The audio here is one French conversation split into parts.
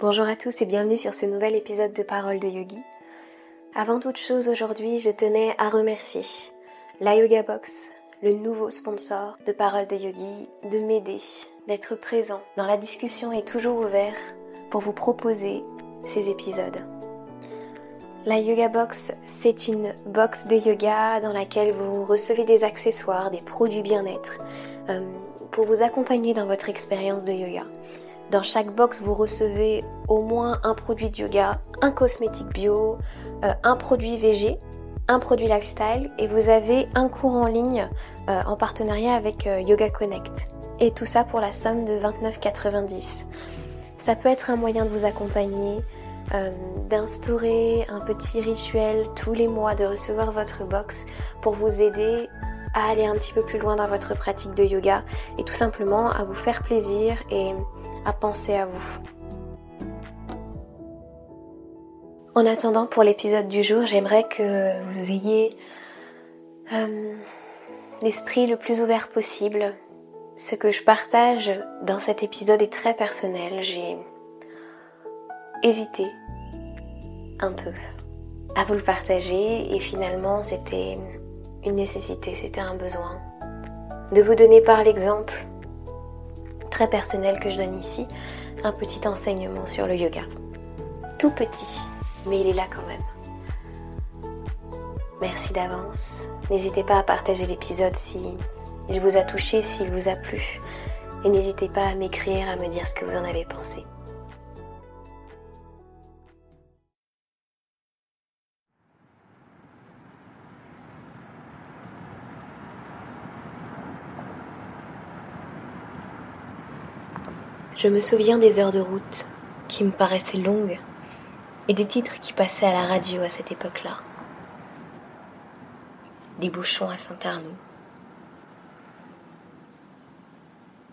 Bonjour à tous et bienvenue sur ce nouvel épisode de Parole de Yogi. Avant toute chose aujourd'hui, je tenais à remercier la Yoga Box, le nouveau sponsor de Parole de Yogi, de m'aider, d'être présent dans la discussion et toujours ouvert pour vous proposer ces épisodes. La Yoga Box, c'est une box de yoga dans laquelle vous recevez des accessoires, des produits bien-être euh, pour vous accompagner dans votre expérience de yoga. Dans chaque box, vous recevez au moins un produit de yoga, un cosmétique bio, euh, un produit VG, un produit lifestyle et vous avez un cours en ligne euh, en partenariat avec euh, Yoga Connect. Et tout ça pour la somme de 29,90. Ça peut être un moyen de vous accompagner, d'instaurer un petit rituel tous les mois, de recevoir votre box pour vous aider à aller un petit peu plus loin dans votre pratique de yoga et tout simplement à vous faire plaisir et à penser à vous. En attendant, pour l'épisode du jour, j'aimerais que vous ayez euh, l'esprit le plus ouvert possible. Ce que je partage dans cet épisode est très personnel. J'ai hésité un peu à vous le partager et finalement c'était une nécessité, c'était un besoin. De vous donner par l'exemple très personnel que je donne ici, un petit enseignement sur le yoga. Tout petit, mais il est là quand même. Merci d'avance. N'hésitez pas à partager l'épisode si il vous a touché, s'il vous a plu. Et n'hésitez pas à m'écrire, à me dire ce que vous en avez pensé. Je me souviens des heures de route qui me paraissaient longues et des titres qui passaient à la radio à cette époque-là. Des bouchons à Saint-Arnoux.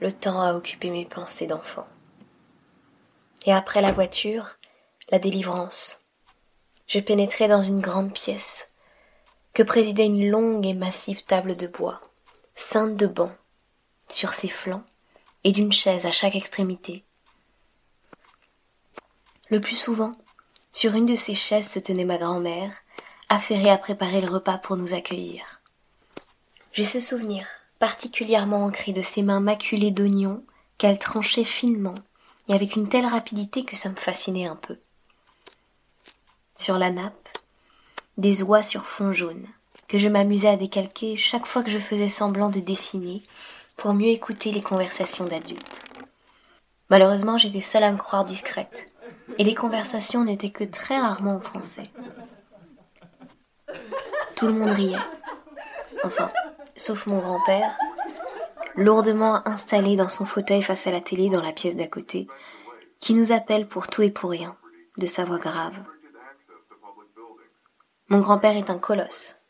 Le temps a occupé mes pensées d'enfant. Et après la voiture, la délivrance. Je pénétrais dans une grande pièce que présidait une longue et massive table de bois, ceinte de bancs. Sur ses flancs, et d'une chaise à chaque extrémité. Le plus souvent, sur une de ces chaises se tenait ma grand-mère, affairée à préparer le repas pour nous accueillir. J'ai ce souvenir particulièrement ancré de ses mains maculées d'oignons qu'elle tranchait finement et avec une telle rapidité que ça me fascinait un peu. Sur la nappe, des oies sur fond jaune, que je m'amusais à décalquer chaque fois que je faisais semblant de dessiner pour mieux écouter les conversations d'adultes. Malheureusement, j'étais seule à me croire discrète, et les conversations n'étaient que très rarement en français. Tout le monde riait. Enfin, sauf mon grand-père, lourdement installé dans son fauteuil face à la télé dans la pièce d'à côté, qui nous appelle pour tout et pour rien, de sa voix grave. Mon grand-père est un colosse,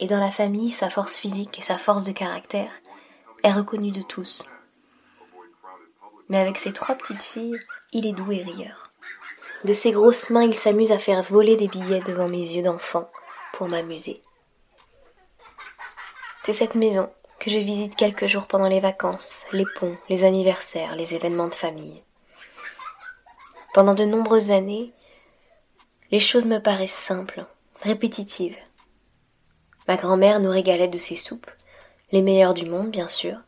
et dans la famille, sa force physique et sa force de caractère est reconnu de tous. Mais avec ses trois petites filles, il est doux et rieur. De ses grosses mains, il s'amuse à faire voler des billets devant mes yeux d'enfant pour m'amuser. C'est cette maison que je visite quelques jours pendant les vacances, les ponts, les anniversaires, les événements de famille. Pendant de nombreuses années, les choses me paraissent simples, répétitives. Ma grand-mère nous régalait de ses soupes, les meilleurs du monde, bien sûr,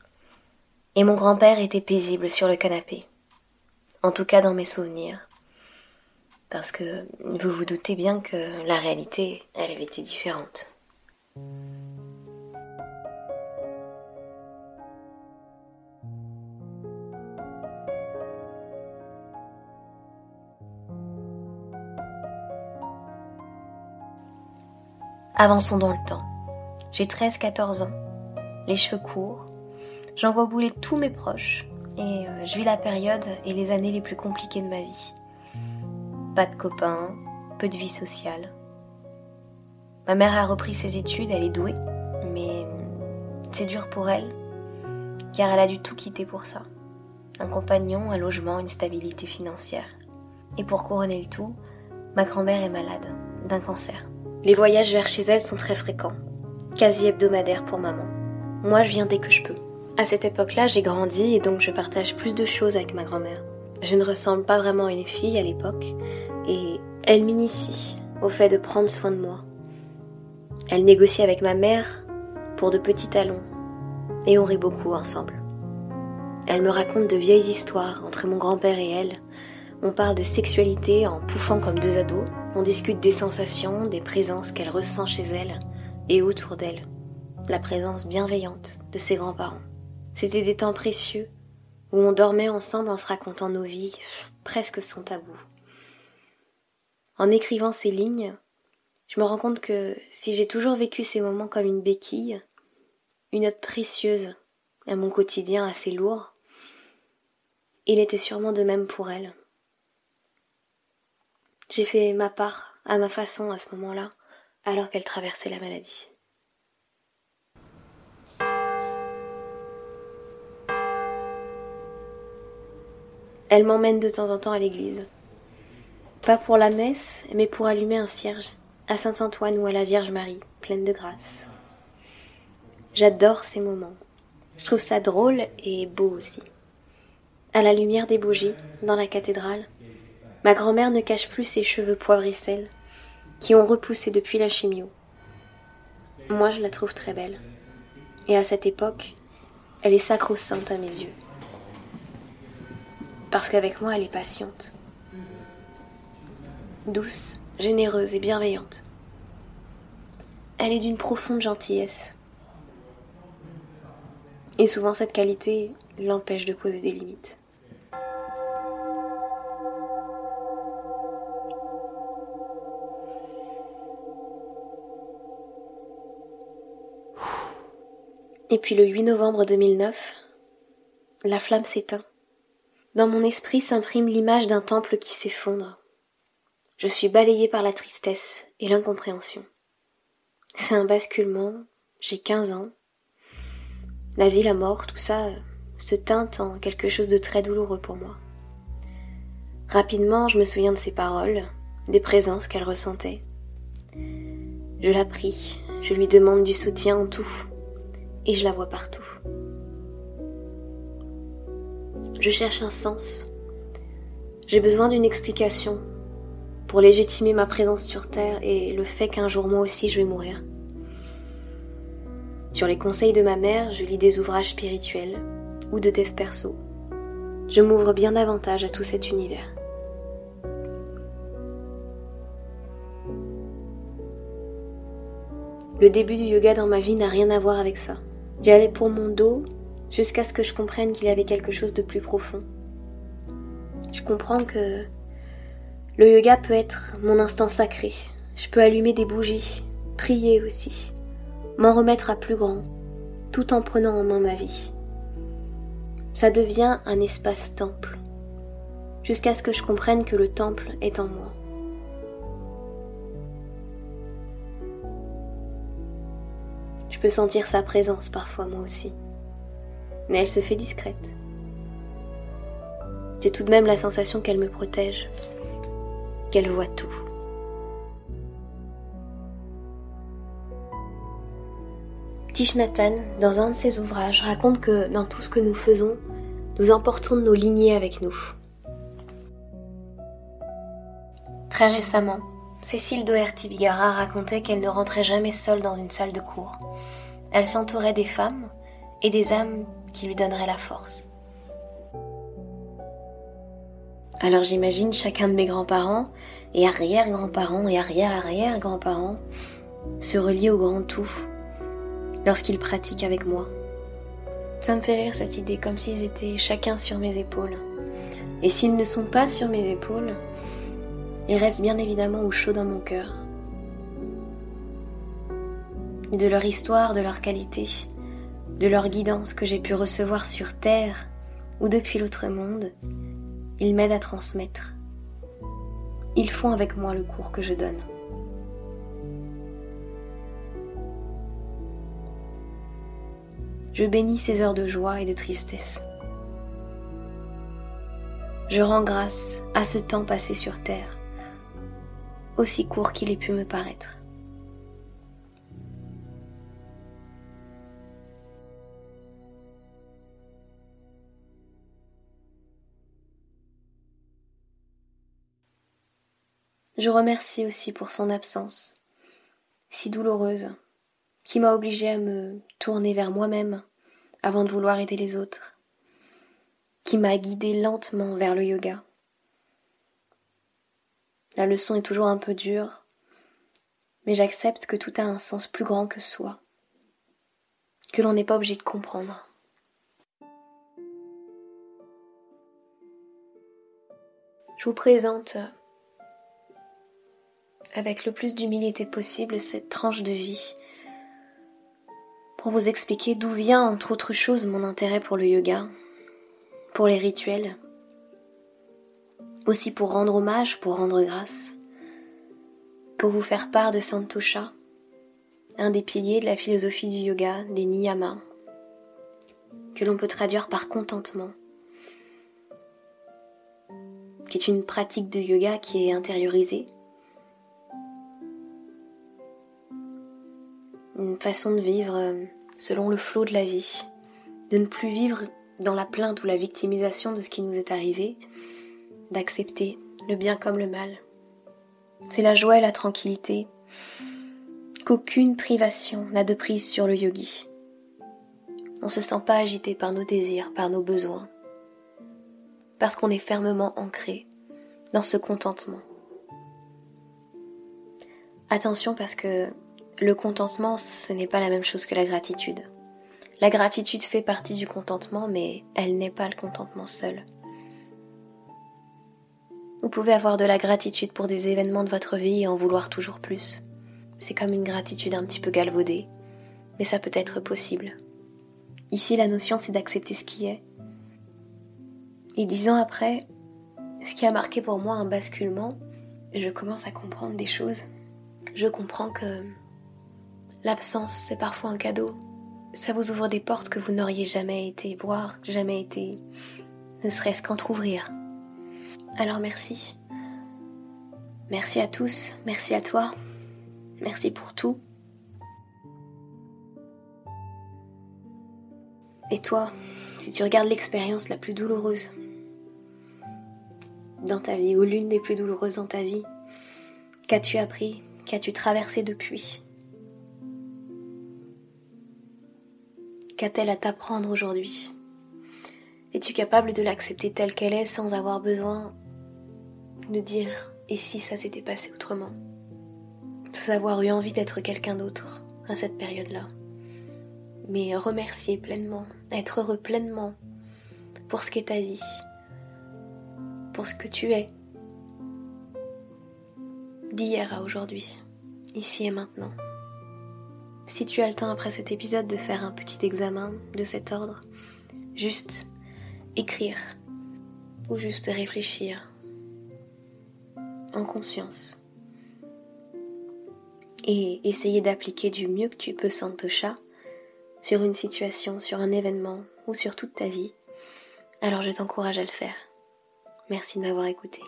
et mon grand-père était paisible sur le canapé, en tout cas dans mes souvenirs, parce que vous vous doutez bien que la réalité, elle, elle était différente. Avançons dans le temps. J'ai 13-14 ans les cheveux courts. J'envoie bouler tous mes proches et euh, je vis la période et les années les plus compliquées de ma vie. Pas de copains, peu de vie sociale. Ma mère a repris ses études, elle est douée, mais c'est dur pour elle, car elle a dû tout quitter pour ça. Un compagnon, un logement, une stabilité financière. Et pour couronner le tout, ma grand-mère est malade, d'un cancer. Les voyages vers chez elle sont très fréquents, quasi hebdomadaires pour maman. Moi, je viens dès que je peux. À cette époque-là, j'ai grandi et donc je partage plus de choses avec ma grand-mère. Je ne ressemble pas vraiment à une fille à l'époque et elle m'initie au fait de prendre soin de moi. Elle négocie avec ma mère pour de petits talons et on rit beaucoup ensemble. Elle me raconte de vieilles histoires entre mon grand-père et elle. On parle de sexualité en pouffant comme deux ados. On discute des sensations, des présences qu'elle ressent chez elle et autour d'elle. La présence bienveillante de ses grands-parents. C'était des temps précieux où on dormait ensemble en se racontant nos vies, presque sans tabou. En écrivant ces lignes, je me rends compte que si j'ai toujours vécu ces moments comme une béquille, une note précieuse à mon quotidien assez lourd, il était sûrement de même pour elle. J'ai fait ma part à ma façon à ce moment-là, alors qu'elle traversait la maladie. Elle m'emmène de temps en temps à l'église. Pas pour la messe, mais pour allumer un cierge à Saint-Antoine ou à la Vierge Marie, pleine de grâce. J'adore ces moments. Je trouve ça drôle et beau aussi. À la lumière des bougies, dans la cathédrale, ma grand-mère ne cache plus ses cheveux poivre qui ont repoussé depuis la chimio. Moi, je la trouve très belle. Et à cette époque, elle est sacro-sainte à mes yeux parce qu'avec moi elle est patiente, douce, généreuse et bienveillante. Elle est d'une profonde gentillesse. Et souvent cette qualité l'empêche de poser des limites. Et puis le 8 novembre 2009, la flamme s'éteint. Dans mon esprit s'imprime l'image d'un temple qui s'effondre. Je suis balayée par la tristesse et l'incompréhension. C'est un basculement, j'ai quinze ans. La vie, la mort, tout ça se teinte en quelque chose de très douloureux pour moi. Rapidement, je me souviens de ses paroles, des présences qu'elle ressentait. Je la prie, je lui demande du soutien en tout, et je la vois partout. Je cherche un sens. J'ai besoin d'une explication pour légitimer ma présence sur Terre et le fait qu'un jour moi aussi je vais mourir. Sur les conseils de ma mère, je lis des ouvrages spirituels ou de dev perso. Je m'ouvre bien davantage à tout cet univers. Le début du yoga dans ma vie n'a rien à voir avec ça. J'y allais pour mon dos jusqu'à ce que je comprenne qu'il y avait quelque chose de plus profond. Je comprends que le yoga peut être mon instant sacré. Je peux allumer des bougies, prier aussi, m'en remettre à plus grand, tout en prenant en main ma vie. Ça devient un espace temple, jusqu'à ce que je comprenne que le temple est en moi. Je peux sentir sa présence parfois moi aussi mais elle se fait discrète. J'ai tout de même la sensation qu'elle me protège, qu'elle voit tout. Tish Nathan, dans un de ses ouvrages, raconte que dans tout ce que nous faisons, nous emportons nos lignées avec nous. Très récemment, Cécile Doherty-Bigara racontait qu'elle ne rentrait jamais seule dans une salle de cours. Elle s'entourait des femmes et des âmes qui lui donnerait la force. Alors j'imagine chacun de mes grands-parents et arrière-grands-parents et arrière-arrière-grands-parents se relier au grand tout lorsqu'ils pratiquent avec moi. Ça me fait rire cette idée, comme s'ils étaient chacun sur mes épaules. Et s'ils ne sont pas sur mes épaules, ils restent bien évidemment au chaud dans mon cœur. Et de leur histoire, de leur qualité, de leur guidance que j'ai pu recevoir sur Terre ou depuis l'autre monde, ils m'aident à transmettre. Ils font avec moi le cours que je donne. Je bénis ces heures de joie et de tristesse. Je rends grâce à ce temps passé sur Terre, aussi court qu'il ait pu me paraître. Je remercie aussi pour son absence, si douloureuse, qui m'a obligée à me tourner vers moi-même avant de vouloir aider les autres, qui m'a guidée lentement vers le yoga. La leçon est toujours un peu dure, mais j'accepte que tout a un sens plus grand que soi, que l'on n'est pas obligé de comprendre. Je vous présente avec le plus d'humilité possible cette tranche de vie pour vous expliquer d'où vient entre autres choses mon intérêt pour le yoga, pour les rituels, aussi pour rendre hommage, pour rendre grâce, pour vous faire part de Santosha, un des piliers de la philosophie du yoga, des niyamas, que l'on peut traduire par contentement, qui est une pratique de yoga qui est intériorisée, une façon de vivre euh, selon le flot de la vie, de ne plus vivre dans la plainte ou la victimisation de ce qui nous est arrivé, d'accepter le bien comme le mal. C'est la joie et la tranquillité qu'aucune privation n'a de prise sur le yogi. On ne se sent pas agité par nos désirs, par nos besoins, parce qu'on est fermement ancré dans ce contentement. Attention parce que le contentement, ce n'est pas la même chose que la gratitude. La gratitude fait partie du contentement, mais elle n'est pas le contentement seul. Vous pouvez avoir de la gratitude pour des événements de votre vie et en vouloir toujours plus. C'est comme une gratitude un petit peu galvaudée, mais ça peut être possible. Ici, la notion, c'est d'accepter ce qui est. Et dix ans après, ce qui a marqué pour moi un basculement, je commence à comprendre des choses. Je comprends que l'absence, c'est parfois un cadeau. Ça vous ouvre des portes que vous n'auriez jamais été voir, jamais été, ne serait-ce qu'entr'ouvrir. Alors merci. Merci à tous, merci à toi, merci pour tout. Et toi, si tu regardes l'expérience la plus douloureuse dans ta vie, ou l'une des plus douloureuses dans ta vie, qu'as-tu appris, qu'as-tu traversé depuis? Qu'a-t-elle à t'apprendre aujourd'hui? Es-tu capable de l'accepter telle qu'elle est sans avoir besoin de dire et si ça s'était passé autrement? Sans avoir eu envie d'être quelqu'un d'autre à cette période-là. Mais remercier pleinement, être heureux pleinement pour ce qu'est ta vie, pour ce que tu es, d'hier à aujourd'hui, ici et maintenant. Si tu as le temps après cet épisode de faire un petit examen de cet ordre, juste écrire ou juste réfléchir en conscience et essayer d'appliquer du mieux que tu peux Santosha sur une situation, sur un événement ou sur toute ta vie, alors je t'encourage à le faire. Merci de m'avoir écouté.